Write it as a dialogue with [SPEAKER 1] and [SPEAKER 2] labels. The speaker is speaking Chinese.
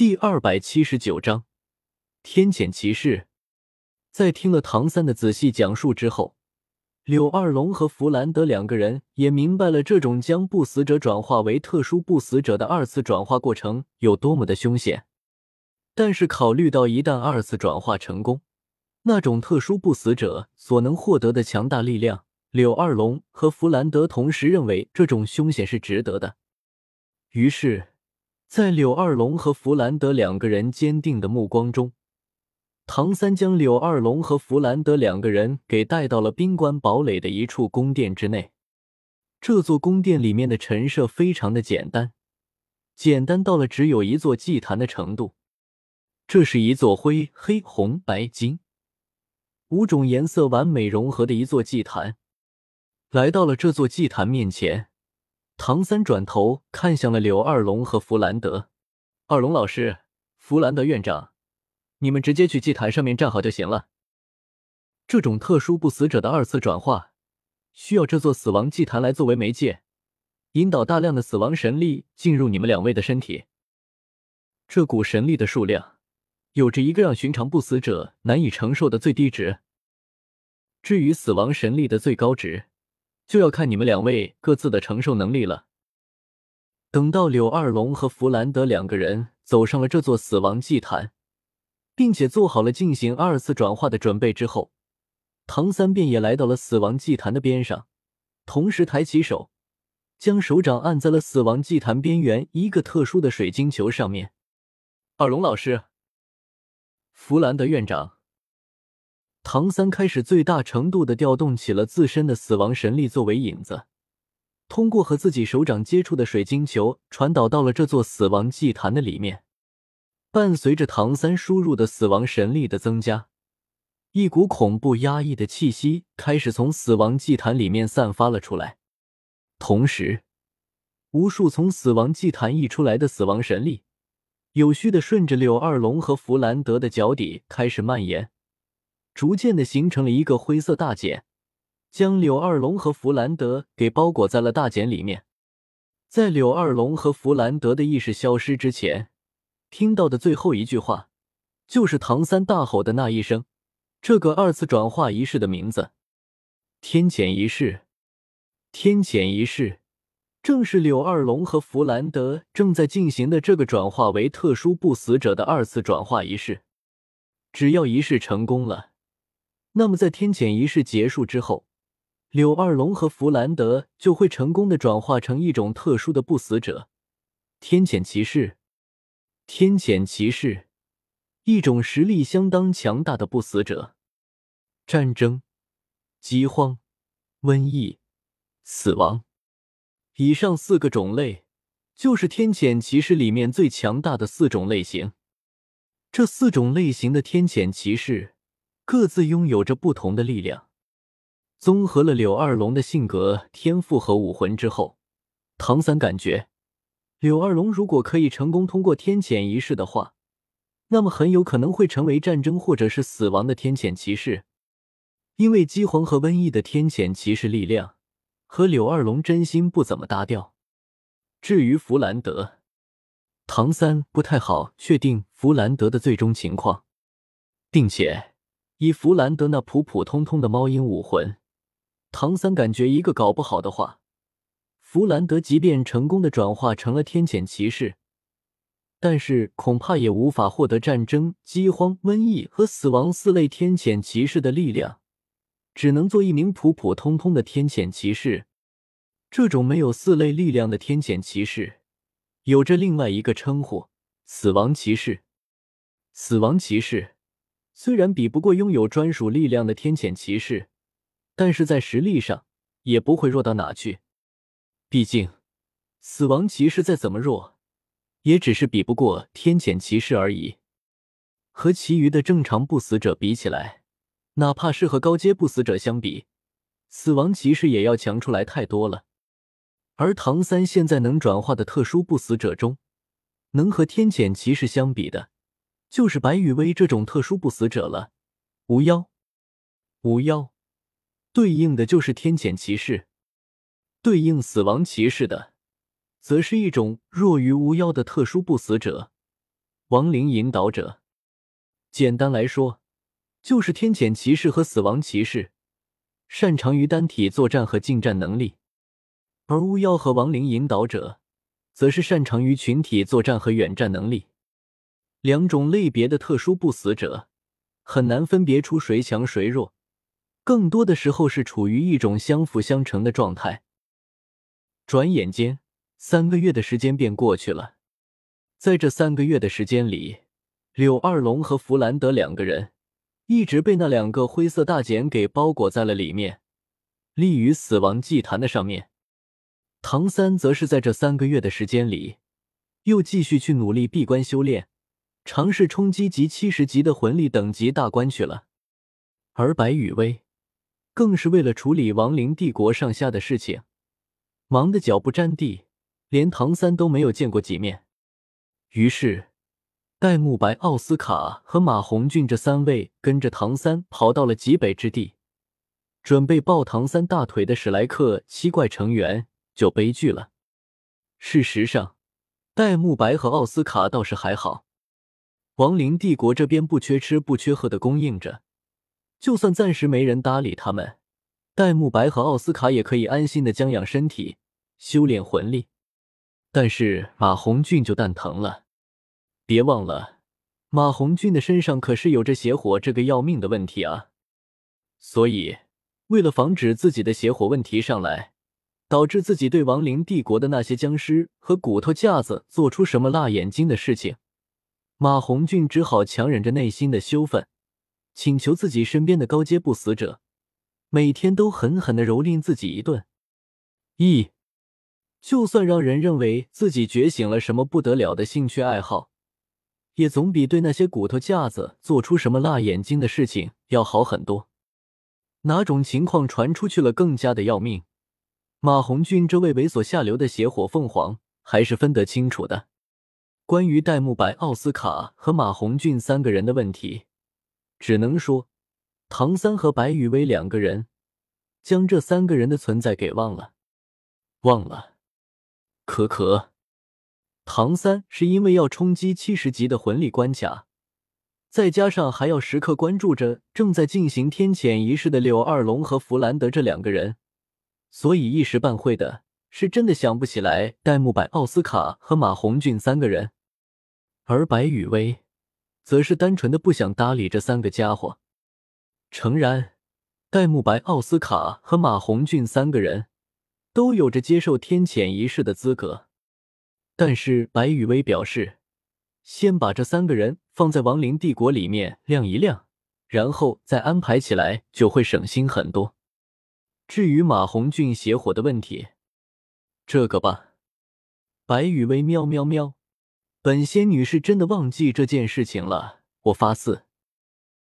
[SPEAKER 1] 第二百七十九章天谴骑士。在听了唐三的仔细讲述之后，柳二龙和弗兰德两个人也明白了这种将不死者转化为特殊不死者的二次转化过程有多么的凶险。但是考虑到一旦二次转化成功，那种特殊不死者所能获得的强大力量，柳二龙和弗兰德同时认为这种凶险是值得的。于是，在柳二龙和弗兰德两个人坚定的目光中，唐三将柳二龙和弗兰德两个人给带到了冰关堡垒的一处宫殿之内。这座宫殿里面的陈设非常的简单，简单到了只有一座祭坛的程度。这是一座灰、黑、红、白、金五种颜色完美融合的一座祭坛。来到了这座祭坛面前，唐三转头看向了柳二龙和弗兰德。二龙老师，弗兰德院长，你们直接去祭坛上面站好就行了。这种特殊不死者的二次转化，需要这座死亡祭坛来作为媒介，引导大量的死亡神力进入你们两位的身体。这股神力的数量。有着一个让寻常不死者难以承受的最低值。至于死亡神力的最高值，就要看你们两位各自的承受能力了。等到柳二龙和弗兰德两个人走上了这座死亡祭坛，并且做好了进行二次转化的准备之后，唐三便也来到了死亡祭坛的边上，同时抬起手，将手掌按在了死亡祭坛边缘一个特殊的水晶球上面。二龙老师。弗兰德院长，唐三开始最大程度的调动起了自身的死亡神力作为引子，通过和自己手掌接触的水晶球传导到了这座死亡祭坛的里面。伴随着唐三输入的死亡神力的增加，一股恐怖压抑的气息开始从死亡祭坛里面散发了出来，同时，无数从死亡祭坛溢出来的死亡神力。有序的顺着柳二龙和弗兰德的脚底开始蔓延，逐渐的形成了一个灰色大茧，将柳二龙和弗兰德给包裹在了大茧里面。在柳二龙和弗兰德的意识消失之前，听到的最后一句话，就是唐三大吼的那一声：“这个二次转化仪式的名字，天谴仪式，天谴仪式。”正是柳二龙和弗兰德正在进行的这个转化为特殊不死者的二次转化仪式。只要仪式成功了，那么在天谴仪式结束之后，柳二龙和弗兰德就会成功的转化成一种特殊的不死者——天谴骑士。天谴骑士，一种实力相当强大的不死者。战争、饥荒、瘟疫、死亡。以上四个种类，就是天谴骑士里面最强大的四种类型。这四种类型的天谴骑士，各自拥有着不同的力量。综合了柳二龙的性格、天赋和武魂之后，唐三感觉，柳二龙如果可以成功通过天谴仪式的话，那么很有可能会成为战争或者是死亡的天谴骑士。因为饥荒和瘟疫的天谴骑士力量。和柳二龙真心不怎么搭调。至于弗兰德，唐三不太好确定弗兰德的最终情况，并且以弗兰德那普普通通的猫鹰武魂，唐三感觉一个搞不好的话，弗兰德即便成功的转化成了天谴骑士，但是恐怕也无法获得战争、饥荒、瘟疫和死亡四类天谴骑士的力量。只能做一名普普通通的天谴骑士。这种没有四类力量的天谴骑士，有着另外一个称呼——死亡骑士。死亡骑士虽然比不过拥有专属力量的天谴骑士，但是在实力上也不会弱到哪去。毕竟，死亡骑士再怎么弱，也只是比不过天谴骑士而已。和其余的正常不死者比起来，哪怕是和高阶不死者相比，死亡骑士也要强出来太多了。而唐三现在能转化的特殊不死者中，能和天谴骑士相比的，就是白羽薇这种特殊不死者了。无妖，无妖，对应的就是天谴骑士；对应死亡骑士的，则是一种弱于无妖的特殊不死者。亡灵引导者。简单来说，就是天谴骑士和死亡骑士，擅长于单体作战和近战能力；而巫妖和亡灵引导者，则是擅长于群体作战和远战能力。两种类别的特殊不死者，很难分别出谁强谁弱，更多的时候是处于一种相辅相成的状态。转眼间，三个月的时间便过去了。在这三个月的时间里，柳二龙和弗兰德两个人一直被那两个灰色大茧给包裹在了里面，立于死亡祭坛的上面。唐三则是在这三个月的时间里，又继续去努力闭关修炼。尝试冲击级七十级的魂力等级大关去了，而白羽薇更是为了处理亡灵帝国上下的事情，忙得脚不沾地，连唐三都没有见过几面。于是，戴沐白、奥斯卡和马红俊这三位跟着唐三跑到了极北之地，准备抱唐三大腿的史莱克七怪成员就悲剧了。事实上，戴沐白和奥斯卡倒是还好。亡灵帝国这边不缺吃不缺喝的供应着，就算暂时没人搭理他们，戴沐白和奥斯卡也可以安心的将养身体、修炼魂力。但是马红俊就蛋疼了，别忘了，马红俊的身上可是有着邪火这个要命的问题啊！所以，为了防止自己的邪火问题上来，导致自己对亡灵帝国的那些僵尸和骨头架子做出什么辣眼睛的事情。马红俊只好强忍着内心的羞愤，请求自己身边的高阶不死者每天都狠狠的蹂躏自己一顿。一，就算让人认为自己觉醒了什么不得了的兴趣爱好，也总比对那些骨头架子做出什么辣眼睛的事情要好很多。哪种情况传出去了更加的要命？马红俊这位猥琐下流的邪火凤凰还是分得清楚的。关于戴沐白、奥斯卡和马红俊三个人的问题，只能说唐三和白雨薇两个人将这三个人的存在给忘了，忘了。可可，唐三是因为要冲击七十级的魂力关卡，再加上还要时刻关注着正在进行天谴仪式的柳二龙和弗兰德这两个人，所以一时半会的是真的想不起来戴沐白、奥斯卡和马红俊三个人。而白雨薇，则是单纯的不想搭理这三个家伙。诚然，戴沐白、奥斯卡和马红俊三个人都有着接受天谴仪式的资格，但是白雨薇表示，先把这三个人放在亡灵帝国里面晾一晾，然后再安排起来就会省心很多。至于马红俊邪火的问题，这个吧，白雨薇喵喵喵。本仙女是真的忘记这件事情了，我发誓，